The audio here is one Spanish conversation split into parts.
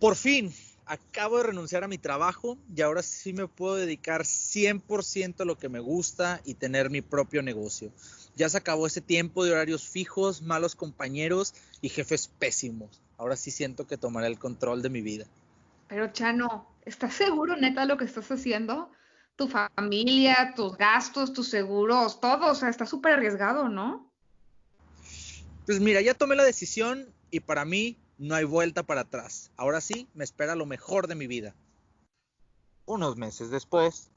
Por fin, acabo de renunciar a mi trabajo y ahora sí me puedo dedicar 100% a lo que me gusta y tener mi propio negocio. Ya se acabó ese tiempo de horarios fijos, malos compañeros y jefes pésimos. Ahora sí siento que tomaré el control de mi vida. Pero Chano, ¿estás seguro neta lo que estás haciendo? Tu familia, tus gastos, tus seguros, todo, o sea, está súper arriesgado, ¿no? Pues mira, ya tomé la decisión y para mí no hay vuelta para atrás. Ahora sí, me espera lo mejor de mi vida. Unos meses después.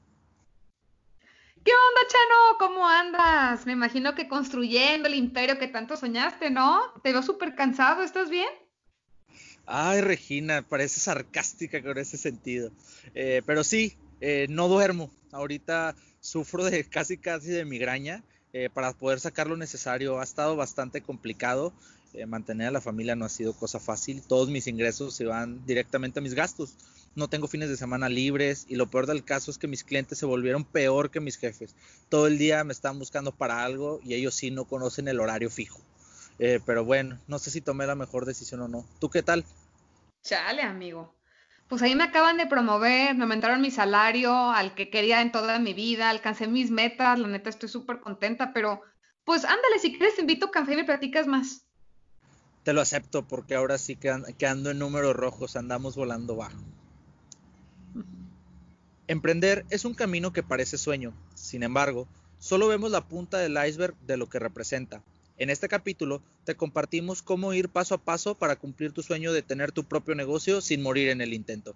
¿Qué onda, Chano? ¿Cómo andas? Me imagino que construyendo el imperio que tanto soñaste, ¿no? Te veo súper cansado, ¿estás bien? Ay, Regina, parece sarcástica con ese sentido. Eh, pero sí, eh, no duermo. Ahorita sufro de casi casi de migraña. Eh, para poder sacar lo necesario ha estado bastante complicado. Eh, mantener a la familia no ha sido cosa fácil. Todos mis ingresos se van directamente a mis gastos. No tengo fines de semana libres y lo peor del caso es que mis clientes se volvieron peor que mis jefes. Todo el día me están buscando para algo y ellos sí no conocen el horario fijo. Eh, pero bueno, no sé si tomé la mejor decisión o no. ¿Tú qué tal? Chale, amigo. Pues ahí me acaban de promover, me aumentaron mi salario al que quería en toda mi vida, alcancé mis metas, la neta estoy súper contenta, pero pues ándale, si quieres te invito a café y me platicas más te lo acepto porque ahora sí que, ando en números rojos, andamos volando bajo. Emprender es un camino que parece sueño, sin embargo, solo vemos la punta del iceberg de lo que representa. En este capítulo te compartimos cómo ir paso a paso para cumplir tu sueño de tener tu propio negocio sin morir en el intento.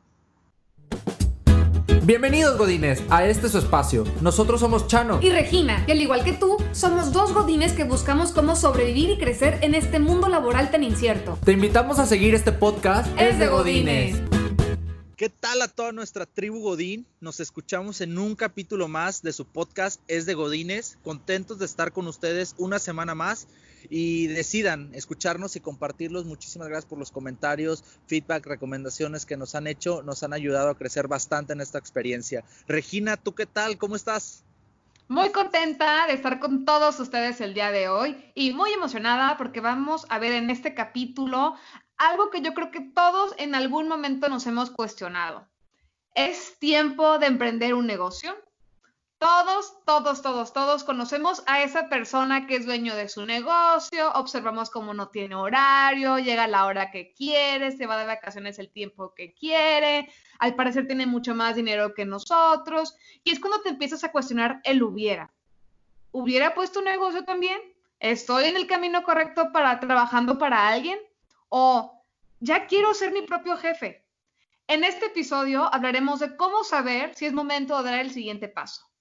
Bienvenidos Godines a este su espacio. Nosotros somos Chano y Regina, y al igual que tú, somos dos Godines que buscamos cómo sobrevivir y crecer en este mundo laboral tan incierto. Te invitamos a seguir este podcast. Es, de Godines. ¿Qué tal a toda nuestra tribu Godín? Nos escuchamos en un capítulo más de su podcast Es de Godines. Contentos de estar con ustedes una semana más y decidan escucharnos y compartirlos. Muchísimas gracias por los comentarios, feedback, recomendaciones que nos han hecho. Nos han ayudado a crecer bastante en esta experiencia. Regina, ¿tú qué tal? ¿Cómo estás? Muy contenta de estar con todos ustedes el día de hoy y muy emocionada porque vamos a ver en este capítulo algo que yo creo que todos en algún momento nos hemos cuestionado. ¿Es tiempo de emprender un negocio? Todos, todos, todos, todos conocemos a esa persona que es dueño de su negocio, observamos cómo no tiene horario, llega a la hora que quiere, se va de vacaciones el tiempo que quiere, al parecer tiene mucho más dinero que nosotros, y es cuando te empiezas a cuestionar el hubiera. ¿Hubiera puesto un negocio también? ¿Estoy en el camino correcto para trabajando para alguien? o ya quiero ser mi propio jefe. En este episodio hablaremos de cómo saber si es momento de dar el siguiente paso.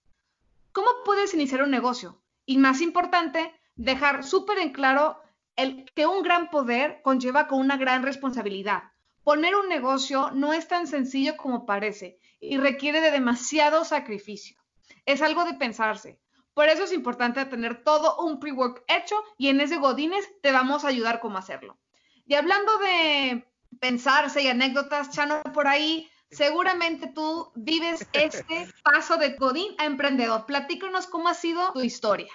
¿Cómo puedes iniciar un negocio? Y más importante, dejar súper en claro el, que un gran poder conlleva con una gran responsabilidad. Poner un negocio no es tan sencillo como parece y requiere de demasiado sacrificio. Es algo de pensarse. Por eso es importante tener todo un pre-work hecho y en ese Godines te vamos a ayudar cómo hacerlo. Y hablando de pensarse y anécdotas, Chano, por ahí, seguramente tú vives este paso de Godín a emprendedor. Platícanos cómo ha sido tu historia.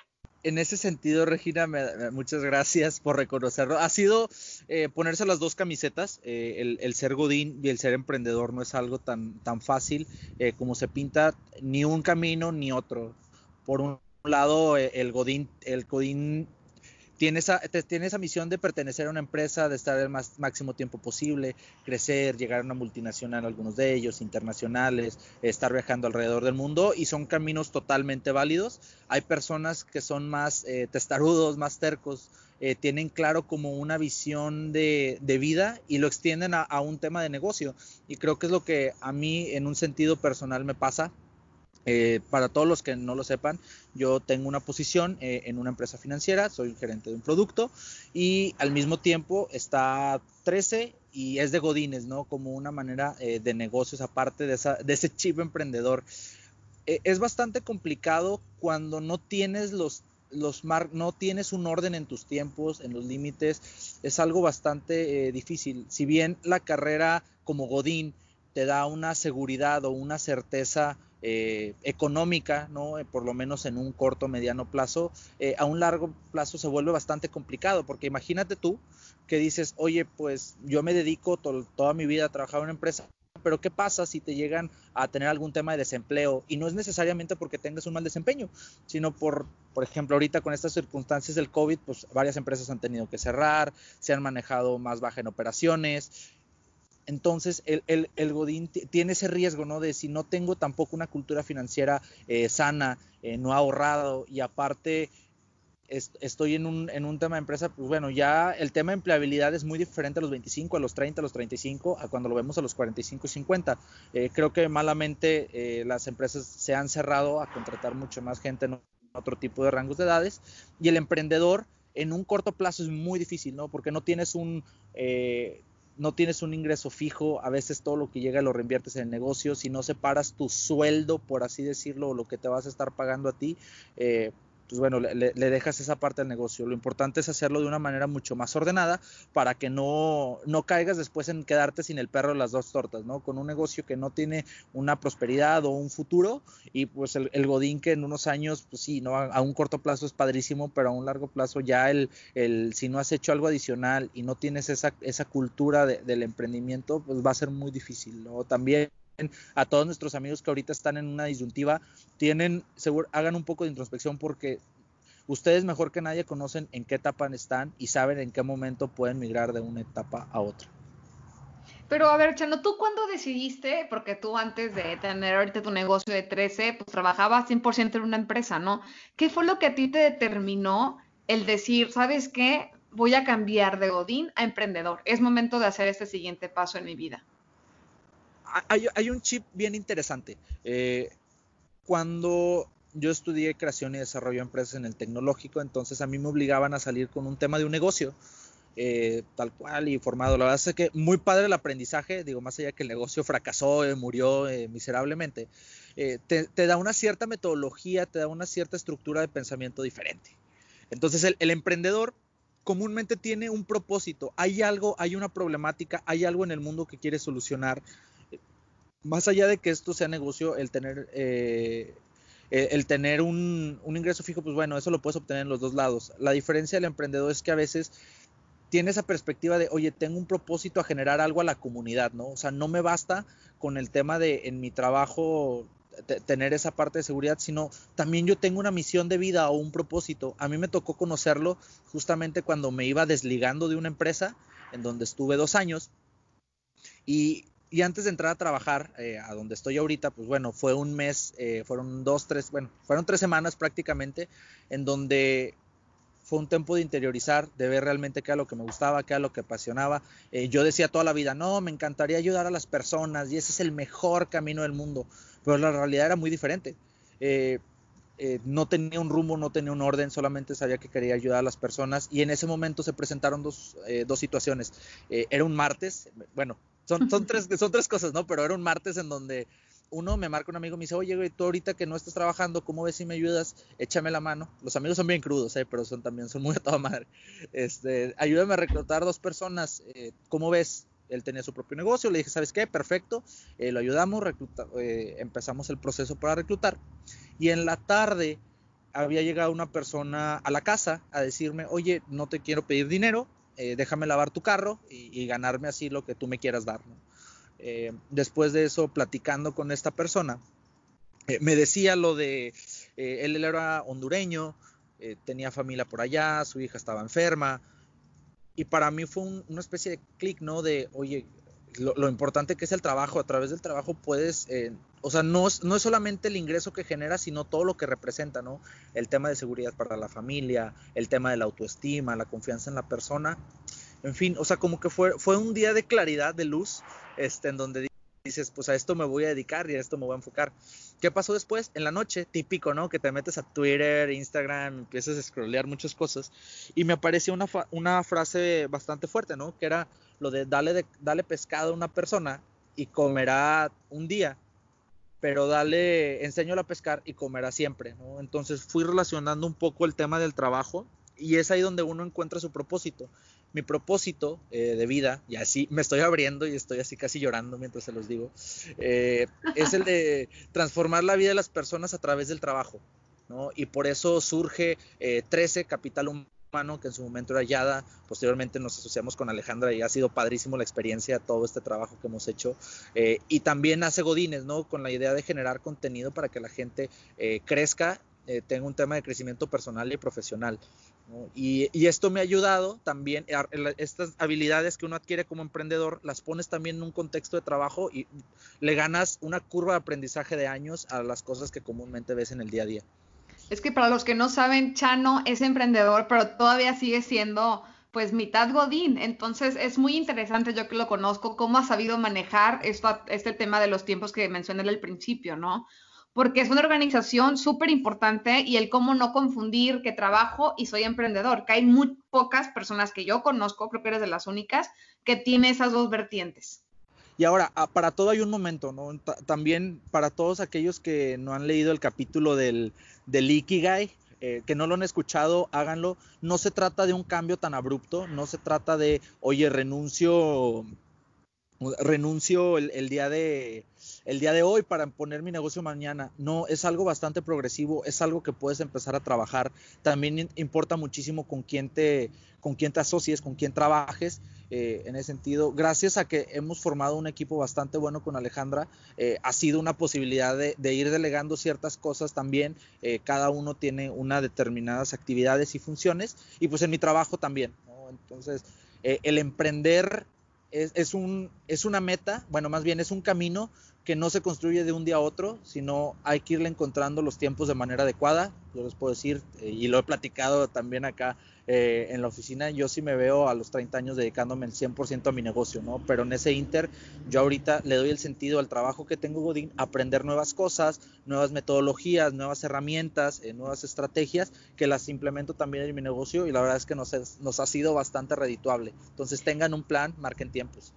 En ese sentido, Regina, muchas gracias por reconocerlo. Ha sido eh, ponerse las dos camisetas. Eh, el, ser Godín y el ser emprendedor no es algo tan, tan fácil eh, como se pinta, ni un camino ni otro. Por un lado, el Godín, el Godín tiene esa, tiene esa misión de pertenecer a una empresa, de estar el más, máximo tiempo posible, crecer, llegar a una multinacional, algunos de ellos, internacionales, estar viajando alrededor del mundo y son caminos totalmente válidos. Hay personas que son más eh, testarudos, más tercos, eh, tienen claro como una visión de, vida y lo extienden a, a un tema de negocio. Y creo que es lo que a mí en un sentido personal me pasa eh, para todos los que no lo sepan, yo tengo una posición eh, en una empresa financiera, soy gerente de un producto y al mismo tiempo está 13 y es de Godines, ¿no? Como una manera eh, de negocios aparte de, de ese chip emprendedor. es bastante complicado cuando no tienes los los no tienes un orden en tus tiempos, en los límites, es algo bastante difícil. Si bien la carrera como Godín te da una seguridad o una certeza eh, económica, ¿no? por lo menos en un corto, mediano plazo, a un largo plazo se vuelve bastante complicado, porque imagínate tú que dices, oye, pues yo me dedico toda mi vida a trabajar en una empresa, pero ¿qué pasa si te llegan a tener algún tema de desempleo? Y no es necesariamente porque tengas un mal desempeño, sino por, por ejemplo, ahorita con estas circunstancias del COVID, pues varias empresas han tenido que cerrar, se han manejado más baja en operaciones. Entonces, el, el, Godín tiene ese riesgo, ¿no? De si no tengo tampoco una cultura financiera eh, sana, eh, no ahorrado y aparte estoy en un, en un tema de empresa, pues bueno, ya el tema de empleabilidad es muy diferente a los 25, a los 30, a los 35, a cuando lo vemos a los 45 y 50. Eh, creo que malamente las empresas se han cerrado a contratar mucho más gente en otro tipo de rangos de edades y el emprendedor en un corto plazo es muy difícil, ¿no? Porque no tienes un... no tienes un ingreso fijo, a veces todo lo que llega lo reinviertes en el negocio, si no separas tu sueldo, por así decirlo, o lo que te vas a estar pagando a ti, eh, pues bueno, le, dejas esa parte del negocio. Lo importante es hacerlo de una manera mucho más ordenada para que no, no caigas después en quedarte sin el perro de las dos tortas, ¿no? Con un negocio que no tiene una prosperidad o un futuro y pues el, godín que en unos años, pues sí, ¿no? A, un corto plazo es padrísimo, pero a un largo plazo ya el, el si no has hecho algo adicional y no tienes esa, esa cultura del emprendimiento, pues va a ser muy difícil, ¿no? También a todos nuestros amigos que ahorita están en una disyuntiva, tienen, hagan un poco de introspección porque ustedes mejor que nadie conocen en qué etapa están y saben en qué momento pueden migrar de una etapa a otra. Pero a ver, Chano, ¿tú cuándo decidiste? Porque tú antes de tener ahorita tu negocio de 13, pues trabajabas 100% en una empresa, ¿no? ¿Qué fue lo que a ti te determinó el decir, sabes qué? Voy a cambiar de Godín a emprendedor. Es momento de hacer este siguiente paso en mi vida hay, un chip bien interesante. Eh, cuando yo estudié creación y desarrollo de empresas en el tecnológico, entonces a mí me obligaban a salir con un tema de un negocio. Eh, tal cual y formado. La verdad es que muy padre el aprendizaje, digo, más allá que el negocio fracasó, eh, murió miserablemente, te, da una cierta metodología, te da una cierta estructura de pensamiento diferente. Entonces el, emprendedor comúnmente tiene un propósito, hay algo, hay una problemática, hay algo en el mundo que quiere solucionar más allá de que esto sea negocio, el tener, eh, el tener un, ingreso fijo, pues bueno, eso lo puedes obtener en los dos lados. La diferencia del emprendedor es que a veces tiene esa perspectiva de, oye, tengo un propósito a generar algo a la comunidad, ¿no? O sea, no me basta con el tema de en mi trabajo tener esa parte de seguridad, sino también yo tengo una misión de vida o un propósito. A mí me tocó conocerlo justamente cuando me iba desligando de una empresa en donde estuve dos años y y antes de entrar a trabajar eh, a donde estoy ahorita, pues bueno, fue un mes, eh, fueron dos, tres, bueno, fueron tres semanas prácticamente en donde fue un tiempo de interiorizar, de ver realmente qué era lo que me gustaba, qué era lo que apasionaba. Eh, yo decía toda la vida, no, me encantaría ayudar a las personas y ese es el mejor camino del mundo, pero la realidad era muy diferente. no tenía un rumbo, no tenía un orden, solamente sabía que quería ayudar a las personas y en ese momento se presentaron dos, dos situaciones. era un martes, bueno, son, son, tres, son tres cosas, ¿no? Pero era un martes en donde uno me marca un amigo y me dice, oye, güey, tú ahorita que no estás trabajando, ¿cómo ves si me ayudas? Échame la mano. Los amigos son bien crudos, ¿eh? Pero son también, son muy a toda madre. Este, ayúdame a reclutar dos personas. Eh, ¿Cómo ves? Él tenía su propio negocio. Le dije, ¿sabes qué? Perfecto. Eh, lo ayudamos, recluta, eh, empezamos el proceso para reclutar. Y en la tarde había llegado una persona a la casa a decirme, oye, no te quiero pedir dinero, eh, déjame lavar tu carro y, ganarme así lo que tú me quieras dar. Eh, después de eso, platicando con esta persona, eh, me decía lo de, él, era hondureño, tenía familia por allá, su hija estaba enferma, y para mí fue una especie de clic, ¿no? De, oye, lo, importante que es el trabajo, a través del trabajo puedes, eh, o sea, no es, no es solamente el ingreso que genera, sino todo lo que representa, ¿no? El tema de seguridad para la familia, el tema de la autoestima, la confianza en la persona, en fin, o sea, como que fue, fue un día de claridad, de luz, este, en donde dices, pues a esto me voy a dedicar y a esto me voy a enfocar. ¿Qué pasó después? En la noche, típico, ¿no? Que te metes a Twitter, Instagram, empiezas a scrollear muchas cosas y me apareció una, una frase bastante fuerte, ¿no? Que era, lo de dale, de, pescado a una persona y comerá un día, pero dale, enséñalo a pescar y comerá siempre, ¿no? Entonces fui relacionando un poco el tema del trabajo y es ahí donde uno encuentra su propósito. Mi propósito eh, de vida, y así me estoy abriendo y estoy así casi llorando mientras se los digo, eh, es el de transformar la vida de las personas a través del trabajo. ¿no? Y por eso surge 13 Capital Humano, que en su momento era Yada, posteriormente nos asociamos con Alejandra y ha sido padrísimo la experiencia, todo este trabajo que hemos hecho. y también hace Godines, ¿no? Con la idea de generar contenido para que la gente crezca, tenga un tema de crecimiento personal y profesional. Y, esto me ha ayudado también, estas habilidades que uno adquiere como emprendedor, las pones también en un contexto de trabajo y le ganas una curva de aprendizaje de años a las cosas que comúnmente ves en el día a día. Es que para los que no saben, Chano es emprendedor, pero todavía sigue siendo pues mitad Godín. Entonces es muy interesante, yo que lo conozco, cómo ha sabido manejar esto, este tema de los tiempos que mencioné al principio, ¿no? Porque es una organización súper importante y el cómo no confundir que trabajo y soy emprendedor, que hay muy pocas personas que yo conozco, creo que eres de las únicas, que tiene esas dos vertientes. Y ahora, ah, para todo hay un momento, ¿no? También para todos aquellos que no han leído el capítulo del, del Ikigai, eh, que no lo han escuchado, háganlo. No se trata de un cambio tan abrupto, no se trata de, oye, renuncio, renuncio el día de, el día de hoy para poner mi negocio mañana. No, es algo bastante progresivo, es algo que puedes empezar a trabajar. También importa muchísimo con quién te, con quién te asocies, con quién trabajes. Eh, en ese sentido, gracias a que hemos formado un equipo bastante bueno con Alejandra, eh, ha sido una posibilidad de, ir delegando ciertas cosas también. Eh, cada uno tiene unas determinadas actividades y funciones, y pues en mi trabajo también. Entonces, el emprender es, es, un, es una meta, bueno, más bien es un camino que no se construye de un día a otro, sino hay que irle encontrando los tiempos de manera adecuada. Yo les puedo decir, eh, y lo he platicado también acá eh, en la oficina, yo sí me veo a los 30 años dedicándome el 100% a mi negocio, ¿no? Pero en ese inter, yo ahorita le doy el sentido al trabajo que tengo Godín, aprender nuevas cosas, nuevas metodologías, nuevas herramientas, eh, nuevas estrategias, que las implemento también en mi negocio y la verdad es que nos, nos ha sido bastante redituable. Entonces tengan un plan, marquen tiempos.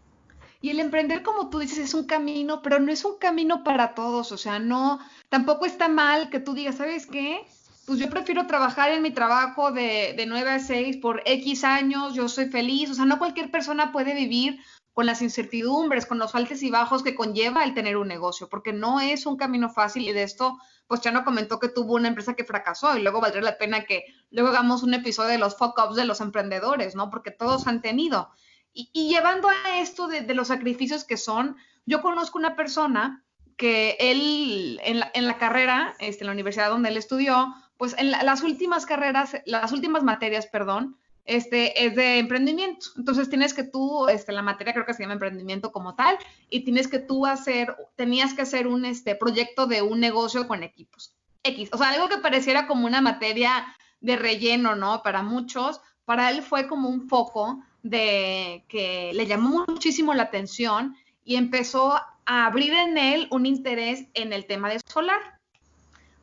Y el emprender, como tú dices, es un camino, pero no es un camino para todos. O sea, no, tampoco está mal que tú digas, ¿sabes qué? Pues yo prefiero trabajar en mi trabajo de, de 9 a 6 por X años, yo soy feliz. O sea, no cualquier persona puede vivir con las incertidumbres, con los altos y bajos que conlleva el tener un negocio, porque no es un camino fácil y de esto, pues ya no comentó que tuvo una empresa que fracasó y luego valdría la pena que luego hagamos un episodio de los fuck ups de los emprendedores, ¿no? Porque todos han tenido. Y, llevando a esto de, los sacrificios que son, yo conozco una persona que él en la, en la carrera, este, en la universidad donde él estudió, pues en las últimas carreras, las últimas materias, perdón, este, es de emprendimiento. Entonces tienes que tú, este, la materia creo que se llama emprendimiento como tal, y tienes que tú hacer, tenías que hacer un este, proyecto de un negocio con equipos. X, o sea, algo que pareciera como una materia de relleno, ¿no? Para muchos, para él fue como un foco de que le llamó muchísimo la atención y empezó a abrir en él un interés en el tema de solar.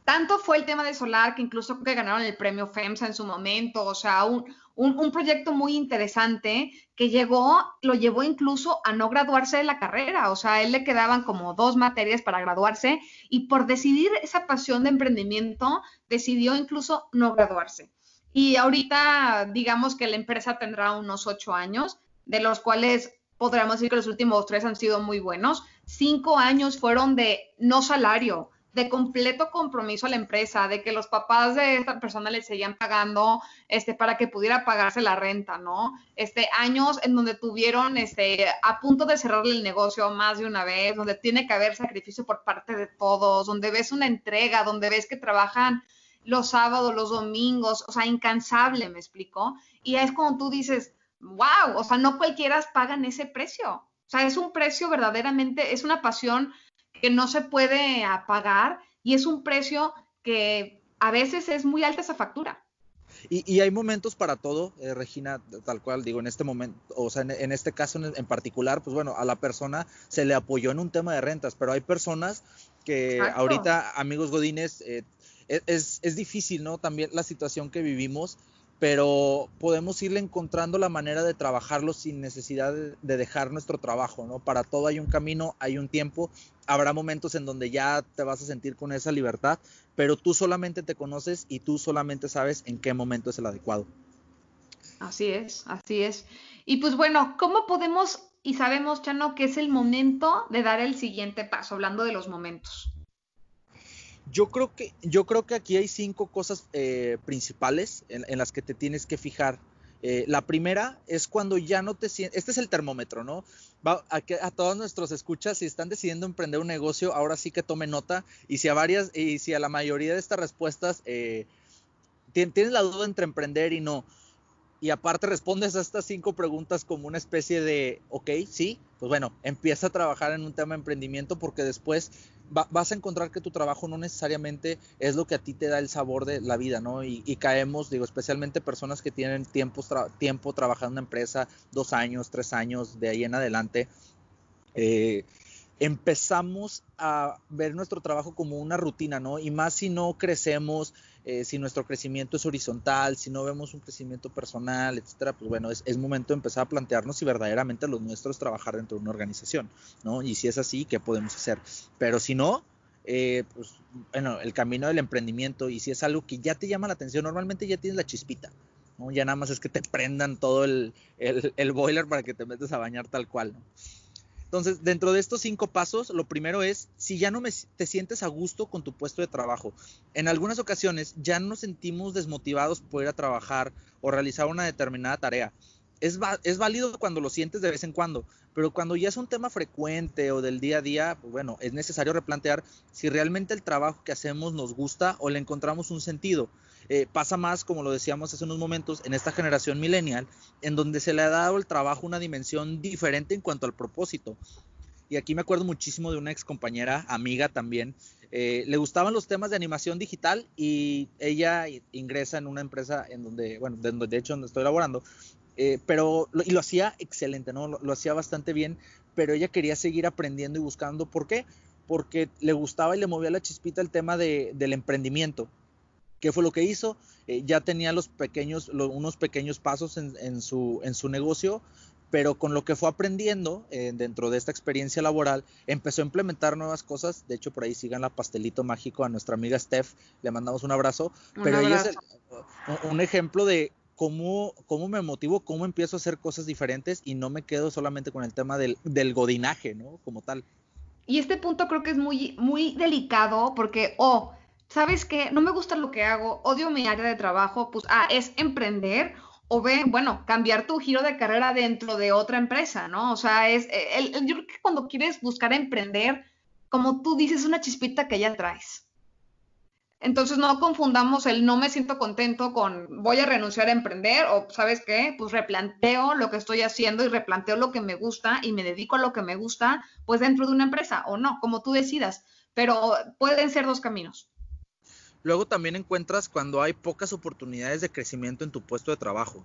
Tanto fue el tema de solar que incluso que ganaron el premio FEMSA en su momento, o sea, un, un, proyecto muy interesante que llegó, lo llevó incluso a no graduarse de la carrera, o sea, él le quedaban como dos materias para graduarse y por decidir esa pasión de emprendimiento, decidió incluso no graduarse. Y ahorita, digamos que la empresa tendrá unos ocho años, de los cuales podríamos decir que los últimos tres han sido muy buenos. Cinco años fueron de no salario, de completo compromiso a la empresa, de que los papás de esta persona le seguían pagando este, para que pudiera pagarse la renta, ¿no? Este, años en donde tuvieron este, a punto de cerrarle el negocio más de una vez, donde tiene que haber sacrificio por parte de todos, donde ves una entrega, donde ves que trabajan los sábados, los domingos, o sea, incansable, me explico. Y es como tú dices, wow, o sea, no cualquiera pagan ese precio. O sea, es un precio verdaderamente, es una pasión que no se puede apagar y es un precio que a veces es muy alta esa factura. Y, hay momentos para todo, eh, Regina, tal cual, digo, en este momento, o sea, en, este caso en, particular, pues bueno, a la persona se le apoyó en un tema de rentas, pero hay personas que ahorita, amigos Godines, eh, es, es, difícil, ¿no? También la situación que vivimos, pero podemos irle encontrando la manera de trabajarlo sin necesidad de, dejar nuestro trabajo, ¿no? Para todo hay un camino, hay un tiempo, habrá momentos en donde ya te vas a sentir con esa libertad, pero tú solamente te conoces y tú solamente sabes en qué momento es el adecuado. Así es, así es. Y pues bueno, ¿cómo podemos y sabemos, Chano, que es el momento de dar el siguiente paso, hablando de los momentos? Yo creo que, yo creo que aquí hay cinco cosas eh, principales en, las que te tienes que fijar. Eh, la primera es cuando ya no te sientes, este es el termómetro, ¿no? Va a, a, todos nuestros escuchas, si están decidiendo emprender un negocio, ahora sí que tome nota y si a varias, y si a la mayoría de estas respuestas eh, tienes la duda entre emprender y no, y aparte respondes a estas cinco preguntas como una especie de, ok, sí, pues bueno, empieza a trabajar en un tema de emprendimiento porque después vas a encontrar que tu trabajo no necesariamente es lo que a ti te da el sabor de la vida, ¿no? Y, caemos, digo, especialmente personas que tienen tiempo, tiempo trabajando en una empresa, dos años, tres años, de ahí en adelante. Eh, empezamos a ver nuestro trabajo como una rutina, ¿no? Y más si no crecemos, eh, si nuestro crecimiento es horizontal, si no vemos un crecimiento personal, etcétera, pues bueno, es, momento de empezar a plantearnos si verdaderamente los nuestros trabajar dentro de una organización, ¿no? Y si es así, ¿qué podemos hacer? Pero si no, eh, pues bueno, el camino del emprendimiento y si es algo que ya te llama la atención, normalmente ya tienes la chispita, ¿no? Ya nada más es que te prendan todo el, el, el boiler para que te metas a bañar tal cual, ¿no? Entonces, dentro de estos cinco pasos, lo primero es, si ya no te sientes a gusto con tu puesto de trabajo, en algunas ocasiones ya nos sentimos desmotivados por ir a trabajar o realizar una determinada tarea. Es, es válido cuando lo sientes de vez en cuando, pero cuando ya es un tema frecuente o del día a día, pues bueno, es necesario replantear si realmente el trabajo que hacemos nos gusta o le encontramos un sentido. Eh, pasa más, como lo decíamos hace unos momentos, en esta generación millennial, en donde se le ha dado el trabajo una dimensión diferente en cuanto al propósito. Y aquí me acuerdo muchísimo de una ex compañera, amiga también, eh, le gustaban los temas de animación digital y ella ingresa en una empresa en donde, bueno, de, de hecho donde estoy laborando, eh, pero y lo hacía excelente, ¿no? Lo, hacía bastante bien, pero ella quería seguir aprendiendo y buscando. ¿Por qué? Porque le gustaba y le movía la chispita el tema de, del emprendimiento. ¿Qué fue lo que hizo? Eh, ya tenía los pequeños, unos pequeños pasos en, su, en su negocio, pero con lo que fue aprendiendo eh, dentro de esta experiencia laboral, empezó a implementar nuevas cosas. De hecho, por ahí sigan la pastelito mágico a nuestra amiga Steph, le mandamos un abrazo. pero ella es un ejemplo de cómo, cómo me motivo, cómo empiezo a hacer cosas diferentes y no me quedo solamente con el tema del, del godinaje, ¿no? Como tal. Y este punto creo que es muy, muy delicado porque, oh, ¿sabes qué? No me gusta lo que hago, odio mi área de trabajo, pues, ah, es emprender o ve, bueno, cambiar tu giro de carrera dentro de otra empresa, ¿no? O sea, es, eh, el, yo creo que cuando quieres buscar emprender, como tú dices, una chispita que ya traes. Entonces no confundamos el no me siento contento con voy a renunciar a emprender o sabes qué, pues replanteo lo que estoy haciendo y replanteo lo que me gusta y me dedico a lo que me gusta, pues dentro de una empresa o no, como tú decidas, pero pueden ser dos caminos. Luego también encuentras cuando hay pocas oportunidades de crecimiento en tu puesto de trabajo.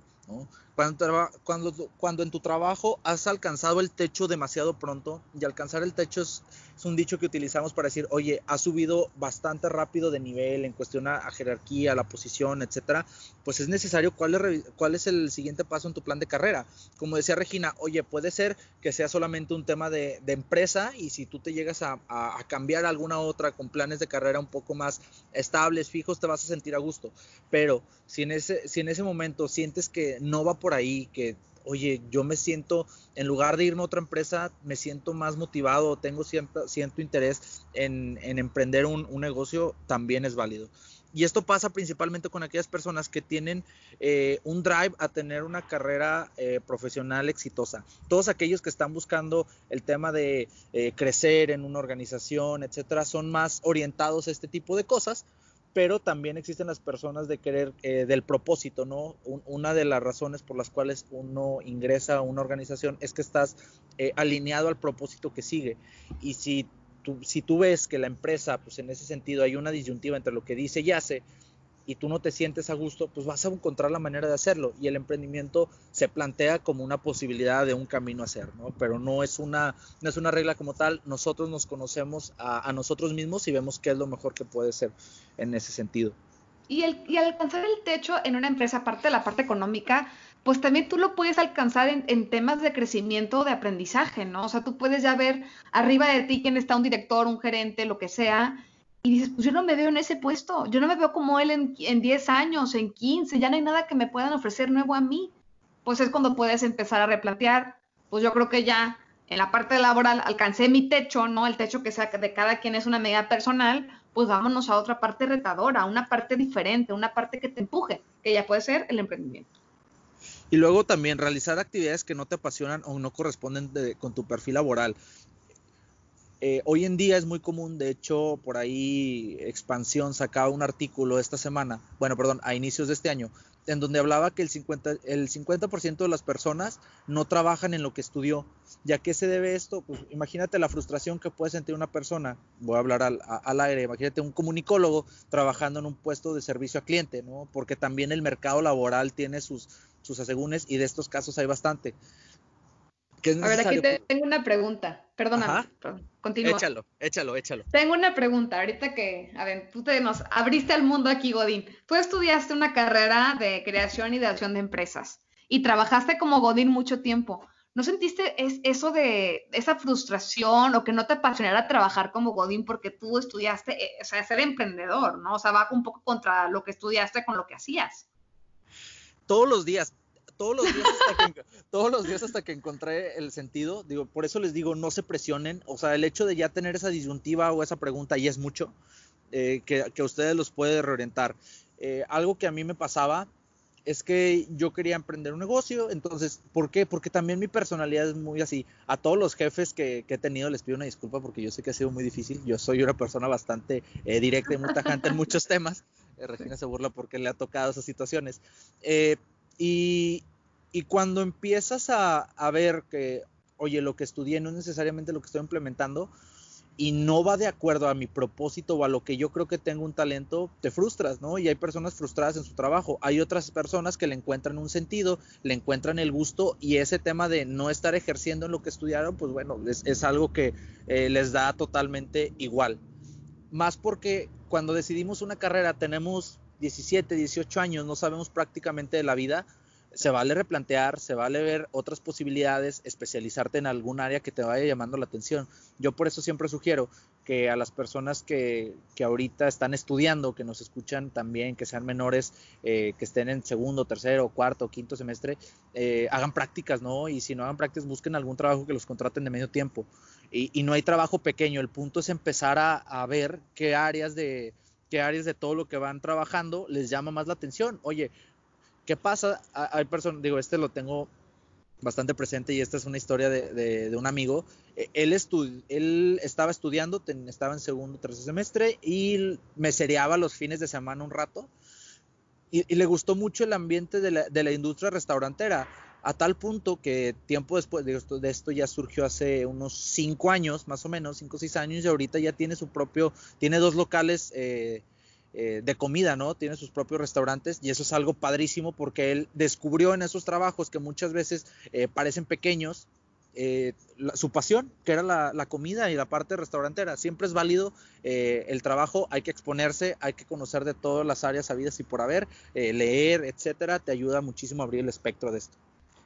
Cuando, cuando, cuando, en tu trabajo has alcanzado el techo demasiado pronto, y alcanzar el techo es, un dicho que utilizamos para decir, oye, has subido bastante rápido de nivel en cuestión a, jerarquía, la posición, etcétera, pues es necesario cuál es, es el siguiente paso en tu plan de carrera. Como decía Regina, oye, puede ser que sea solamente un tema de, empresa y si tú te llegas a, a cambiar a alguna otra con planes de carrera un poco más estables, fijos, te vas a sentir a gusto. Pero si en ese, si en ese momento sientes que no va por ahí, que, oye, yo me siento, en lugar de irme a otra empresa, me siento más motivado, tengo cierto, interés en, emprender un, negocio, también es válido. Y esto pasa principalmente con aquellas personas que tienen eh, un drive a tener una carrera eh, profesional exitosa. Todos aquellos que están buscando el tema de eh, crecer en una organización, etcétera, son más orientados a este tipo de cosas pero también existen las personas de querer, eh, del propósito, ¿no? una de las razones por las cuales uno ingresa a una organización es que estás eh, alineado al propósito que sigue. Y si tú, si tú ves que la empresa, pues en ese sentido hay una disyuntiva entre lo que dice y hace, y tú no te sientes a gusto, pues vas a encontrar la manera de hacerlo. Y el emprendimiento se plantea como una posibilidad de un camino a hacer, ¿no? Pero no es una, no es una regla como tal. Nosotros nos conocemos a, nosotros mismos y vemos qué es lo mejor que puede ser en ese sentido. Y, el, y alcanzar el techo en una empresa, aparte de la parte económica, pues también tú lo puedes alcanzar en, en, temas de crecimiento, de aprendizaje, ¿no? O sea, tú puedes ya ver arriba de ti quién está un director, un gerente, lo que sea, y dices, pues yo no me veo en ese puesto, yo no me veo como él en, en 10 años, en 15, ya no hay nada que me puedan ofrecer nuevo a mí. pues es cuando puedes empezar a replantear, pues yo creo que ya en la parte laboral alcancé mi techo, ¿no? El techo que sea de cada quien es una medida personal, pues vámonos a otra parte retadora, una parte diferente, una parte que te empuje, que ya puede ser el emprendimiento. Y luego también realizar actividades que no te apasionan o no corresponden con tu perfil laboral. Eh, hoy en día es muy común, de hecho, por ahí Expansión sacaba un artículo esta semana, bueno, perdón, a inicios de este año, en donde hablaba que el 50%, el 50 de las personas no trabajan en lo que estudió. ¿Ya qué se debe esto? Pues imagínate la frustración que puede sentir una persona, voy a hablar al, al, aire, imagínate un comunicólogo trabajando en un puesto de servicio a cliente, ¿no? Porque también el mercado laboral tiene sus, sus asegúnes y de estos casos hay bastante a ver, aquí tengo una pregunta. Perdóname, continúa. Échalo, échalo, échalo. Tengo una pregunta. Ahorita que, a ver, tú te nos abriste al mundo aquí, Godín. Tú estudiaste una carrera de creación y de acción de empresas y trabajaste como Godín mucho tiempo. ¿No sentiste es, eso de esa frustración o que no te apasionara trabajar como Godín porque tú estudiaste, eh, o sea, ser emprendedor, ¿no? O sea, va un poco contra lo que estudiaste con lo que hacías. Todos los días, todos los días hasta que, todos los días hasta que encontré el sentido, digo, por eso les digo, no se presionen, o sea, el hecho de ya tener esa disyuntiva o esa pregunta ya es mucho, eh, que, que, ustedes los puede reorientar. Eh, algo que a mí me pasaba es que yo quería emprender un negocio, entonces, ¿por qué? Porque también mi personalidad es muy así. A todos los jefes que, que he tenido les pido una disculpa porque yo sé que ha sido muy difícil. Yo soy una persona bastante eh, directa y muy tajante en muchos temas. Regina se burla porque le ha tocado esas situaciones. Y, cuando empiezas a, ver que, oye, lo que estudié no es necesariamente lo que estoy implementando y no va de acuerdo a mi propósito o a lo que yo creo que tengo un talento, te frustras, ¿no? Y hay personas frustradas en su trabajo. Hay otras personas que le encuentran un sentido, le encuentran el gusto y ese tema de no estar ejerciendo en lo que estudiaron, pues bueno, es, algo que eh, les da totalmente igual. Más porque cuando decidimos una carrera tenemos 17, 18 años, no sabemos prácticamente de la vida, se vale replantear, se vale ver otras posibilidades, especializarte en algún área que te vaya llamando la atención. Yo por eso siempre sugiero que a las personas que, que ahorita están estudiando, que nos escuchan también, que sean menores, eh, que estén en segundo, tercero, cuarto, quinto semestre, eh, hagan prácticas, ¿no? Y si no hagan prácticas, busquen algún trabajo que los contraten de medio tiempo. Y, y no hay trabajo pequeño, el punto es empezar a, a ver qué áreas de qué áreas de todo lo que van trabajando les llama más la atención. Oye, ¿qué pasa? Hay personas, digo, este lo tengo bastante presente y esta es una historia de, un amigo. E, él, él estaba estudiando, estaba en segundo, tercer semestre y me seriaba los fines de semana un rato y, le gustó mucho el ambiente de la, de la, industria restaurantera. A tal punto que tiempo después de esto, de esto ya surgió hace unos cinco años, más o menos, cinco o seis años, y ahorita ya tiene su propio, tiene dos locales eh, eh, de comida, ¿no? Tiene sus propios restaurantes y eso es algo padrísimo porque él descubrió en esos trabajos que muchas veces eh, parecen pequeños, su pasión, que era la, comida y la parte restaurantera. Siempre es válido el trabajo, hay que exponerse, hay que conocer de todas las áreas habidas y por haber, leer, etcétera, te ayuda muchísimo a abrir el espectro de esto.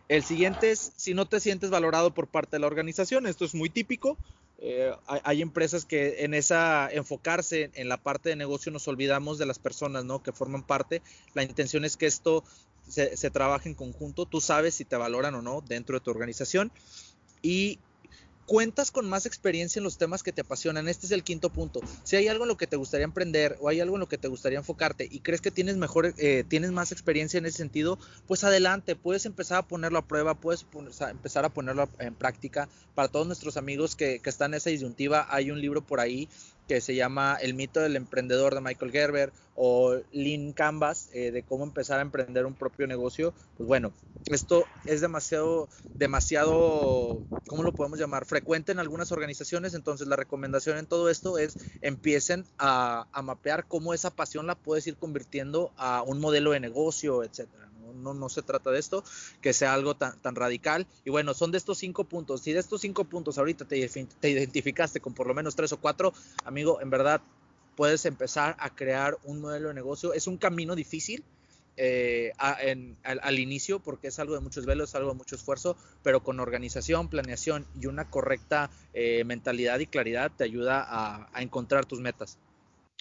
El siguiente es si no te sientes valorado por parte de la organización. Esto es muy típico. Eh, hay, empresas que en esa enfocarse en la parte de negocio nos olvidamos de las personas, ¿no? Que forman parte. La intención es que esto se, se trabaje en conjunto. Tú sabes si te valoran o no dentro de tu organización. Y cuentas con más experiencia en los temas que te apasionan. Este es el quinto punto. Si hay algo en lo que te gustaría emprender o hay algo en lo que te gustaría enfocarte y crees que tienes mejor, eh, tienes más experiencia en ese sentido, pues adelante, puedes empezar a ponerlo a prueba, puedes empezar a ponerlo en práctica. Para todos nuestros amigos que, que están en esa disyuntiva, hay un libro por ahí que se llama El mito del emprendedor de Michael Gerber o Lean Canvas eh, de cómo empezar a emprender un propio negocio, pues bueno, esto es demasiado, demasiado, ¿cómo lo podemos llamar? Frecuente en algunas organizaciones, entonces la recomendación en todo esto es empiecen a, a mapear cómo esa pasión la puedes ir convirtiendo a un modelo de negocio, etcétera no, no se trata de esto, que sea algo tan, tan radical. Y bueno, son de estos cinco puntos. Si de estos cinco puntos ahorita te, te identificaste con por lo menos tres o cuatro, amigo, en verdad puedes empezar a crear un modelo de negocio. Es un camino difícil, eh, al, inicio porque es algo de muchos velos, algo de mucho esfuerzo, pero con organización, planeación y una correcta eh, mentalidad y claridad te ayuda a, a, encontrar tus metas.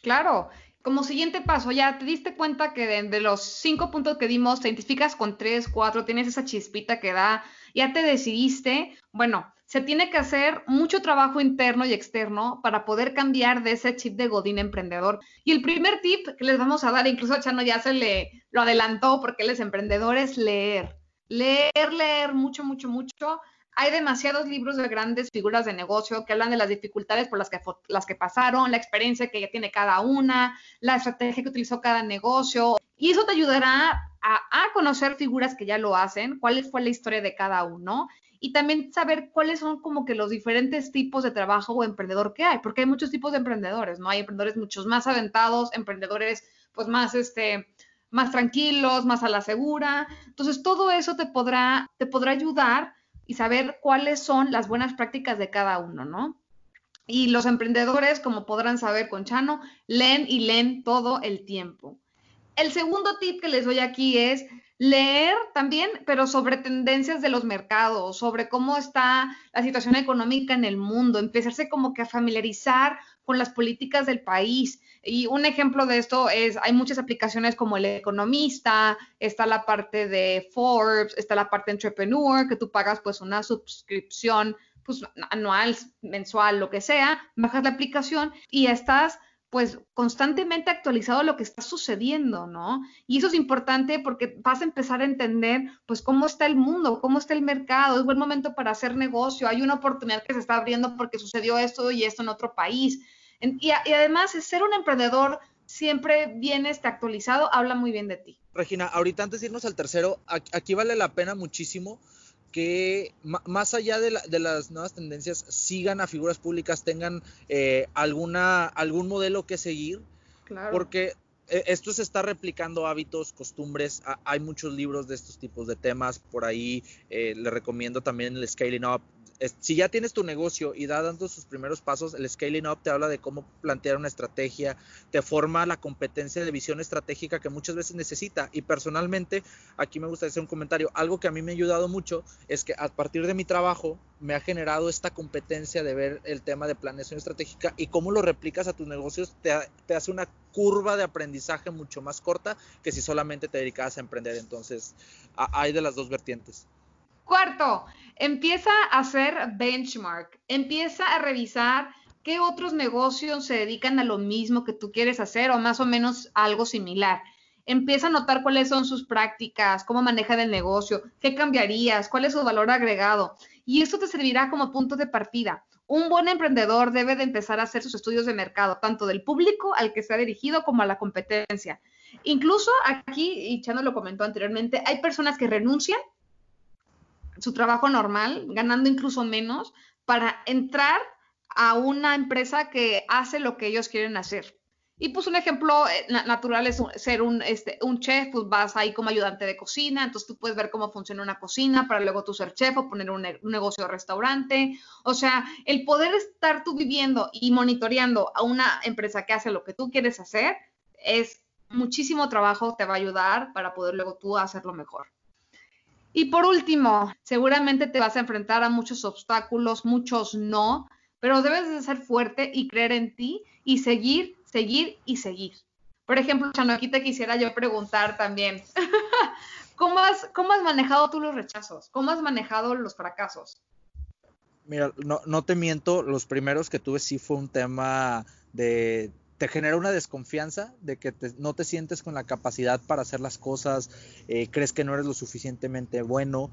Claro, como siguiente paso, ya te diste cuenta que de, los cinco puntos que dimos, te identificas con tres, cuatro, tienes esa chispita que da, ya te decidiste, bueno, se tiene que hacer mucho trabajo interno y externo para poder cambiar de ese chip de Godín emprendedor. Y el primer tip que les vamos a dar, incluso Chano ya se le lo adelantó porque él es emprendedor, es leer. Leer, leer mucho, mucho, mucho hay demasiados libros de grandes figuras de negocio que hablan de las dificultades por las que, pasaron, la experiencia que ya tiene cada una, la estrategia que utilizó cada negocio. Y eso te ayudará a, conocer figuras que ya lo hacen, cuál fue la historia de cada uno y también saber cuáles son como que los diferentes tipos de trabajo o emprendedor que hay, porque hay muchos tipos de emprendedores, ¿no? Hay emprendedores muchos más aventados, emprendedores pues más este más tranquilos, más a la segura. Entonces, todo eso te podrá te podrá ayudar y saber cuáles son las buenas prácticas de cada uno, ¿no? Y los emprendedores, como podrán saber con Chano, leen y leen todo el tiempo. El segundo tip que les doy aquí es leer también, pero sobre tendencias de los mercados, sobre cómo está la situación económica en el mundo, empezarse como que a familiarizar con las políticas del país, y un ejemplo de esto es, hay muchas aplicaciones como El Economista, está la parte de Forbes, está la parte de Entrepreneur, que tú pagas pues una suscripción pues anual, mensual, lo que sea, bajas la aplicación y estás pues constantemente actualizado lo que está sucediendo, ¿no? Y eso es importante porque vas a empezar a entender pues cómo está el mundo, cómo está el mercado, es buen momento para hacer negocio, hay una oportunidad que se está abriendo porque sucedió esto y esto en otro país. Y, además, ser un emprendedor siempre bien este, actualizado habla muy bien de ti. Regina, ahorita antes de irnos al tercero, aquí vale la pena muchísimo que más allá de, las nuevas tendencias sigan a figuras públicas, tengan eh, alguna, algún modelo que seguir, claro. porque eh, esto se está replicando hábitos, costumbres. Hay muchos libros de estos tipos de temas. Por ahí eh, le recomiendo también el Scaling Up si ya tienes tu negocio y da dando sus primeros pasos, el scaling up te habla de cómo plantear una estrategia, te forma la competencia de visión estratégica que muchas veces necesita. Y personalmente, aquí me gusta hacer un comentario, algo que a mí me ha ayudado mucho es que a partir de mi trabajo me ha generado esta competencia de ver el tema de planeación estratégica y cómo lo replicas a tus negocios te, hace una curva de aprendizaje mucho más corta que si solamente te dedicas a emprender. Entonces, hay de las dos vertientes. Cuarto, empieza a hacer benchmark, empieza a revisar qué otros negocios se dedican a lo mismo que tú quieres hacer o más o menos algo similar. Empieza a notar cuáles son sus prácticas, cómo manejan el negocio, qué cambiarías, cuál es su valor agregado. Y esto te servirá como punto de partida. Un buen emprendedor debe de empezar a hacer sus estudios de mercado, tanto del público al que se ha dirigido como a la competencia. Incluso aquí, y Chano lo comentó anteriormente, hay personas que renuncian su trabajo normal, ganando incluso menos, para entrar a una empresa que hace lo que ellos quieren hacer. Y pues un ejemplo eh, natural es ser un, este, un chef, pues vas ahí como ayudante de cocina, entonces tú puedes ver cómo funciona una cocina para luego tú ser chef o poner un, un, negocio de restaurante. O sea, el poder estar tú viviendo y monitoreando a una empresa que hace lo que tú quieres hacer es muchísimo trabajo, te va a ayudar para poder luego tú hacerlo mejor. Y por último, seguramente te vas a enfrentar a muchos obstáculos, muchos no, pero debes de ser fuerte y creer en ti y seguir, seguir y seguir. Por ejemplo, Chano, aquí te quisiera yo preguntar también, ¿cómo has, ¿cómo has manejado tú los rechazos? ¿Cómo has manejado los fracasos? Mira, no, no te miento, los primeros que tuve sí fue un tema de te genera una desconfianza de que no te sientes con la capacidad para hacer las cosas, eh, crees que no eres lo suficientemente bueno,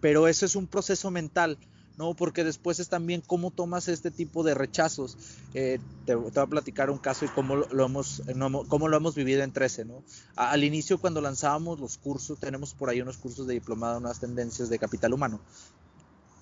pero eso es un proceso mental, ¿no? Porque después es también cómo tomas este tipo de rechazos. Eh, te, voy a platicar un caso y cómo lo, hemos, cómo lo hemos vivido en 13, ¿no? al inicio cuando lanzábamos los cursos, tenemos por ahí unos cursos de diplomado, unas tendencias de capital humano.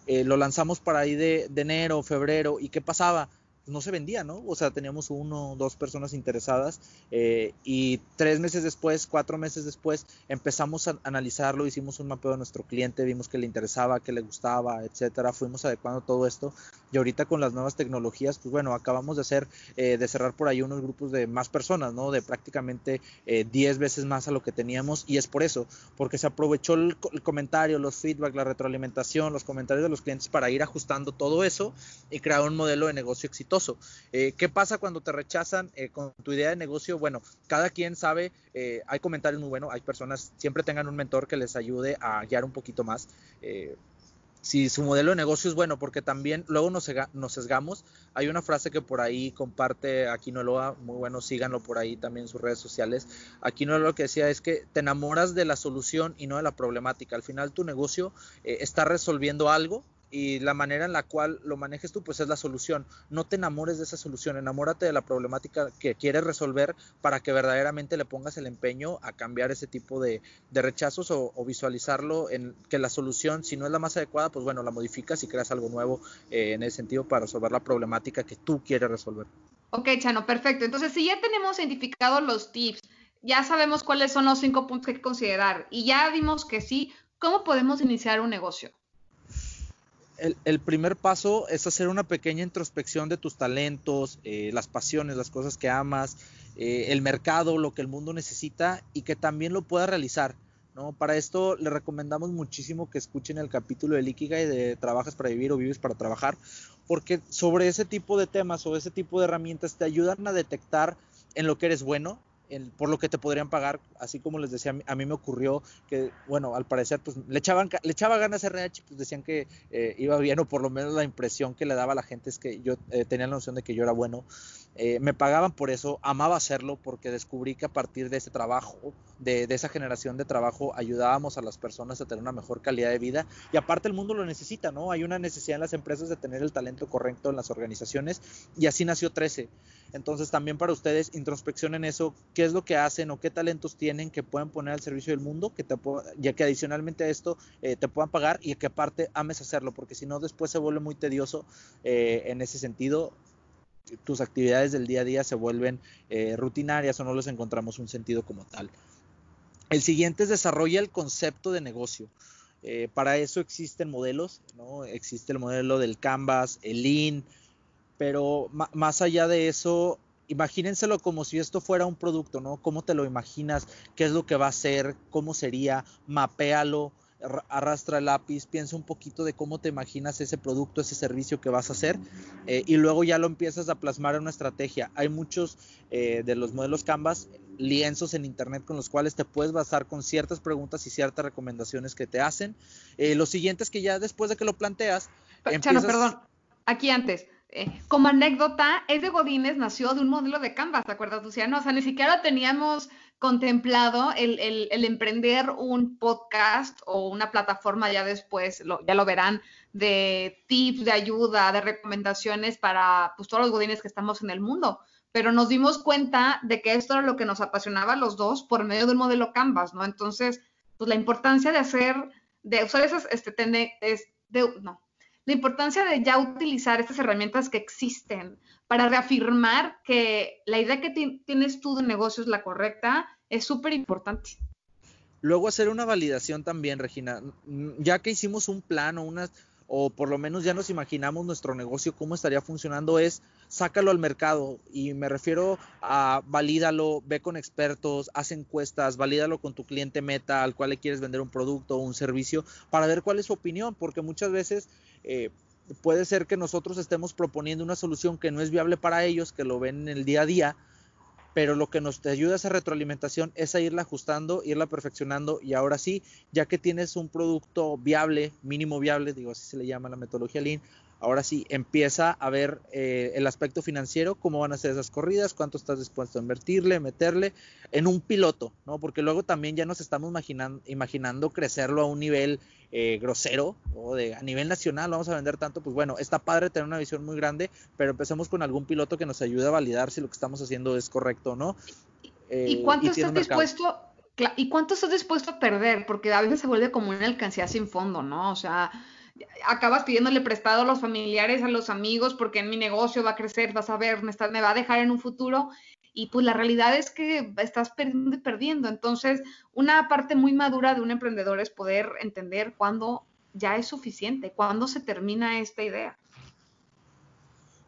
Eh, lo lanzamos para ahí de, de enero, febrero, ¿y qué pasaba? No se vendía, ¿no? O sea, teníamos uno dos personas interesadas eh, y tres meses después, cuatro meses después, empezamos a analizarlo, hicimos un mapeo de nuestro cliente, vimos que le interesaba, que le gustaba, etcétera, fuimos adecuando todo esto y ahorita con las nuevas tecnologías, pues bueno, acabamos de hacer, eh, de cerrar por ahí unos grupos de más personas, ¿no? De prácticamente 10 eh, veces más a lo que teníamos y es por eso, porque se aprovechó el, el comentario, los feedback, la retroalimentación, los comentarios de los clientes para ir ajustando todo eso y crear un modelo de negocio exitoso Eh, ¿Qué pasa cuando te rechazan eh, con tu idea de negocio? Bueno, cada quien sabe, eh, hay comentarios muy buenos, hay personas, siempre tengan un mentor que les ayude a guiar un poquito más si su modelo de negocio es bueno, porque también luego nos, nos sesgamos. Hay una frase que por ahí comparte Aquino Loa, muy bueno, síganlo por ahí también en sus redes sociales. Aquino lo que decía es que te enamoras de la solución y no de la problemática. Al final tu negocio está resolviendo algo y la manera en la cual lo manejes tú, pues es la solución. No te enamores de esa solución, enamórate de la problemática que quieres resolver para que verdaderamente le pongas el empeño a cambiar ese tipo de, rechazos o, visualizarlo en que la solución, si no es la más adecuada, pues bueno, la modificas y creas algo nuevo eh, en ese sentido para resolver la problemática que tú quieres resolver. Ok, Chano, perfecto. Entonces, si ya tenemos identificados los tips, ya sabemos cuáles son los cinco puntos que hay que considerar y ya vimos que sí, ¿cómo podemos iniciar un negocio? El, primer paso es hacer una pequeña introspección de tus talentos, eh, las pasiones, las cosas que amas, eh, el mercado, lo que el mundo necesita y que también lo puedas realizar. ¿no? Para esto le recomendamos muchísimo que escuchen el capítulo de Ikigai de Trabajas para vivir o vives para trabajar, porque sobre ese tipo de temas o ese tipo de herramientas te ayudan a detectar en lo que eres bueno, por lo que te podrían pagar, así como les decía, a mí, me ocurrió que, bueno, al parecer, pues le echaban, le echaba ganas a RH, pues decían que eh, iba bien, o por lo menos la impresión que le daba a la gente es que yo eh, tenía la noción de que yo era bueno. Eh, me pagaban por eso, amaba hacerlo porque descubrí que a partir de ese trabajo, de, esa generación de trabajo, ayudábamos a las personas a tener una mejor calidad de vida y aparte el mundo lo necesita, ¿no? Hay una necesidad en las empresas de tener el talento correcto en las organizaciones y así nació 13. Entonces también para ustedes introspeccionen eso, qué es lo que hacen o qué talentos tienen que pueden poner al servicio del mundo, que te, ya que adicionalmente a esto eh, te puedan pagar y que aparte ames hacerlo, porque si no después se vuelve muy tedioso eh, en ese sentido. Tus actividades del día a día se vuelven eh, rutinarias o no les encontramos un sentido como tal. El siguiente es desarrolla el concepto de negocio. para eso existen modelos, ¿no? Existe el modelo del Canvas, el Lean, pero más allá de eso, imagínenselo como si esto fuera un producto, ¿no? ¿Cómo te lo imaginas? ¿Qué es lo que va a ser? ¿Cómo sería? Mapéalo, arrastra el lápiz, piensa un poquito de cómo te imaginas ese producto, ese servicio que vas a hacer eh, y luego ya lo empiezas a plasmar en una estrategia. Hay muchos eh, de los modelos Canvas, lienzos en internet con los cuales te puedes basar con ciertas preguntas y ciertas recomendaciones que te hacen. Eh, lo siguiente es que ya después de que lo planteas... Chano, perdón, aquí antes eh, como anécdota, es de Godínez nació de un modelo de Canvas, ¿te acuerdas, Luciano? O sea, ni siquiera teníamos contemplado el, emprender un podcast o una plataforma, ya después, ya lo verán, de tips, de ayuda, de recomendaciones para pues, todos los godines que estamos en el mundo. Pero nos dimos cuenta de que esto era lo que nos apasionaba a los dos por medio de un modelo Canvas, ¿no? Entonces, pues la importancia de hacer, de usar esas, este, es de, no, la importancia de ya utilizar estas herramientas que existen para reafirmar que la idea que tienes tú de negocio es la correcta es súper importante. Luego hacer una validación también, Regina. Ya que hicimos un plan o unas o por lo menos ya nos imaginamos nuestro negocio, cómo estaría funcionando, es sácalo al mercado. Y me refiero a valídalo, ve con expertos, haz encuestas, valídalo con tu cliente meta al cual le quieres vender un producto o un servicio para ver cuál es su opinión, porque muchas veces eh, puede ser que nosotros estemos proponiendo una solución que no es viable para ellos, que lo ven en el día a día, pero lo que nos ayuda esa retroalimentación es a irla ajustando, irla perfeccionando y ahora sí, ya que tienes un producto viable, mínimo viable, digo así se le llama la metodología Lean, ahora sí empieza a ver eh, el aspecto financiero, cómo van a ser esas corridas, cuánto estás dispuesto a invertirle, meterle en un piloto, ¿no? Porque luego también ya nos estamos imaginando, imaginando crecerlo a un nivel eh, grosero o de a nivel nacional vamos a vender tanto, pues bueno, está padre tener una visión muy grande, pero empecemos con algún piloto que nos ayude a validar si lo que estamos haciendo es correcto o no. ¿Y eh, cuánto estás dispuesto? ¿Y cuánto estás dispuesto a perder? Porque a veces se vuelve como una alcancía sin fondo, ¿no? O sea, acabas pidiéndole prestado a los familiares, a los amigos, porque en mi negocio va a crecer, vas a ver, me, me va a dejar en un futuro y pues la realidad es que estás perdiendo y perdiendo. Entonces, una parte muy madura de un emprendedor es poder entender cuándo ya es suficiente, cuándo se termina esta idea.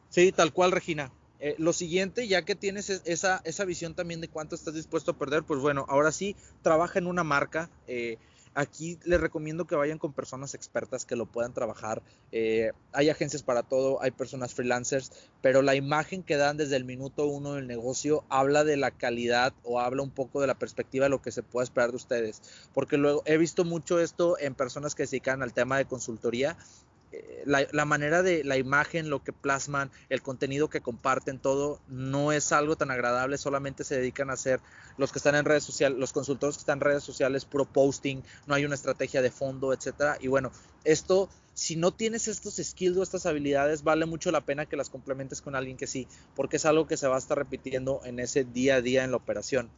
Sí, tal cual, Regina. Eh, lo siguiente, ya que tienes esa, esa visión también de cuánto estás dispuesto a perder, pues bueno, ahora sí, trabaja en una marca. Eh, aquí les recomiendo que vayan con personas expertas que lo puedan trabajar. Eh, hay agencias para todo, hay personas freelancers, pero la imagen que dan desde el minuto uno del negocio habla de la calidad o habla un poco de la perspectiva de lo que se puede esperar de ustedes. Porque luego he visto mucho esto en personas que se dedican al tema de consultoría la, manera de la imagen, lo que plasman, el contenido que comparten, todo no es algo tan agradable, solamente se dedican a hacer los que están en redes sociales, los consultores que están en redes sociales, pro posting, no hay una estrategia de fondo, etcétera. Y bueno, esto, si no tienes estos skills o estas habilidades, vale mucho la pena que las complementes con alguien que sí, porque es algo que se va a estar repitiendo en ese día a día en la operación.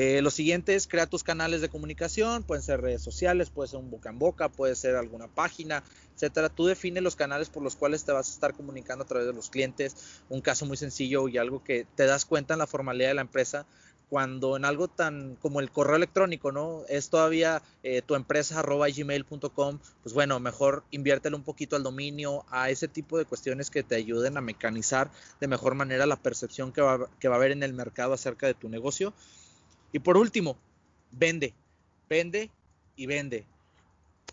Eh, lo siguiente es crear tus canales de comunicación, pueden ser redes sociales, puede ser un boca en boca, puede ser alguna página, etcétera. Tú defines los canales por los cuales te vas a estar comunicando a través de los clientes. Un caso muy sencillo y algo que te das cuenta en la formalidad de la empresa cuando en algo tan como el correo electrónico, ¿no? Es todavía eh, tu empresa arroba gmail.com, pues bueno, mejor inviértelo un poquito al dominio, a ese tipo de cuestiones que te ayuden a mecanizar de mejor manera la percepción que va, que va a haber en el mercado acerca de tu negocio. Y por último, vende, vende y vende.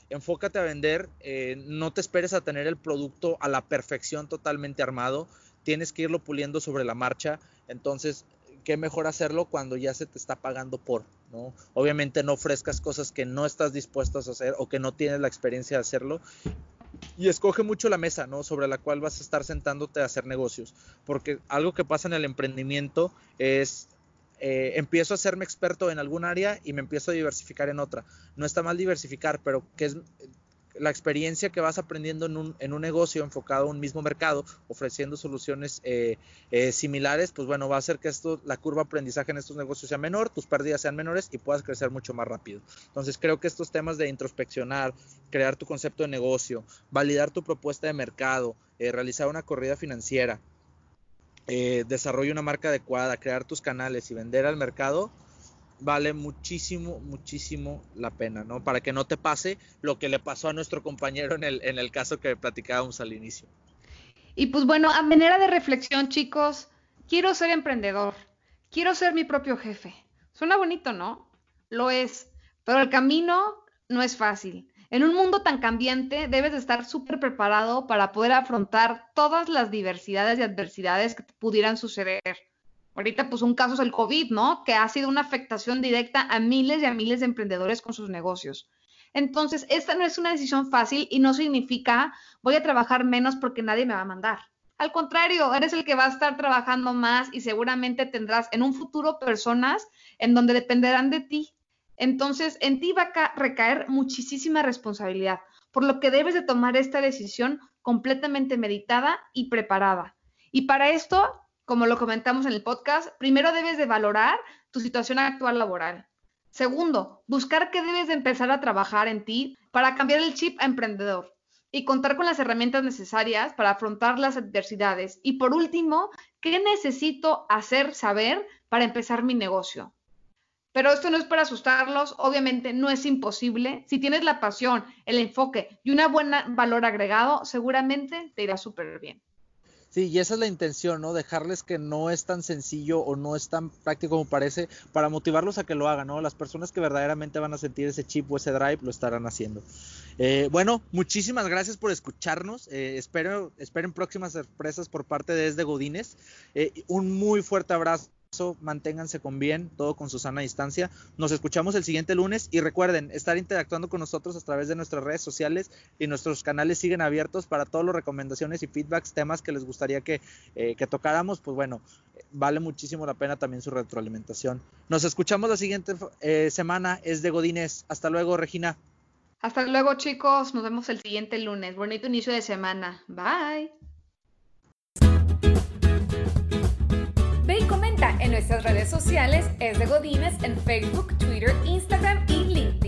Enfócate a vender, eh, no te esperes a tener el producto a la perfección totalmente armado, tienes que irlo puliendo sobre la marcha, entonces, qué mejor hacerlo cuando ya se te está pagando por, ¿no? Obviamente no ofrezcas cosas que no estás dispuesto a hacer o que no tienes la experiencia de hacerlo y escoge mucho la mesa, ¿no? Sobre la cual vas a estar sentándote a hacer negocios. Porque algo que pasa en el emprendimiento es eh, empiezo a hacerme experto en algún área y me empiezo a diversificar en otra. No está mal diversificar, pero que es la experiencia que vas aprendiendo en un, en un negocio enfocado a un mismo mercado, ofreciendo soluciones eh, eh, similares, pues bueno, va a hacer que esto, la curva de aprendizaje en estos negocios sea menor, tus pérdidas sean menores y puedas crecer mucho más rápido. Entonces creo que estos temas de introspeccionar, crear tu concepto de negocio, validar tu propuesta de mercado, realizar una corrida financiera, eh, desarrolla una marca adecuada, crear tus canales y vender al mercado, vale muchísimo, muchísimo la pena, ¿no? Para que no te pase lo que le pasó a nuestro compañero en el, en el caso que platicábamos al inicio. Y pues bueno, a manera de reflexión, chicos, quiero ser emprendedor, quiero ser mi propio jefe. Suena bonito, ¿no? Lo es, pero el camino no es fácil. En un mundo tan cambiante, debes de estar súper preparado para poder afrontar todas las diversidades y adversidades que pudieran suceder. Ahorita, pues un caso es el COVID, ¿no? Que ha sido una afectación directa a miles y a miles de emprendedores con sus negocios. Entonces, esta no es una decisión fácil y no significa voy a trabajar menos porque nadie me va a mandar. Al contrario, eres el que va a estar trabajando más y seguramente tendrás en un futuro personas en donde dependerán de ti entonces, en ti va a recaer muchísima responsabilidad, por lo que debes de tomar esta decisión completamente meditada y preparada. Y para esto, como lo comentamos en el podcast, primero debes de valorar tu situación actual laboral. Segundo, buscar qué debes de empezar a trabajar en ti para cambiar el chip a emprendedor y contar con las herramientas necesarias para afrontar las adversidades. Y por último, ¿qué necesito hacer saber para empezar mi negocio? Pero esto no es para asustarlos, obviamente no es imposible. Si tienes la pasión, el enfoque y un buen valor agregado, seguramente te irá súper bien. Sí, y esa es la intención, ¿no? Dejarles que no es tan sencillo o no es tan práctico como parece para motivarlos a que lo hagan, ¿no? Las personas que verdaderamente van a sentir ese chip o ese drive lo estarán haciendo. Eh, bueno, muchísimas gracias por escucharnos. Eh, espero, esperen próximas sorpresas por parte de Desde Godines. Eh, un muy fuerte abrazo manténganse con bien, todo con su sana distancia. Nos escuchamos el siguiente lunes y recuerden estar interactuando con nosotros a través de nuestras redes sociales y nuestros canales siguen abiertos para todas las recomendaciones y feedbacks, temas que les gustaría que, eh, que tocáramos. Pues bueno, vale muchísimo la pena también su retroalimentación. Nos escuchamos la siguiente eh, semana, es de Godines. Hasta luego, Regina. Hasta luego, chicos. Nos vemos el siguiente lunes. Bonito inicio de semana. Bye. Nuestras redes sociales es de Godines en Facebook, Twitter, Instagram y LinkedIn.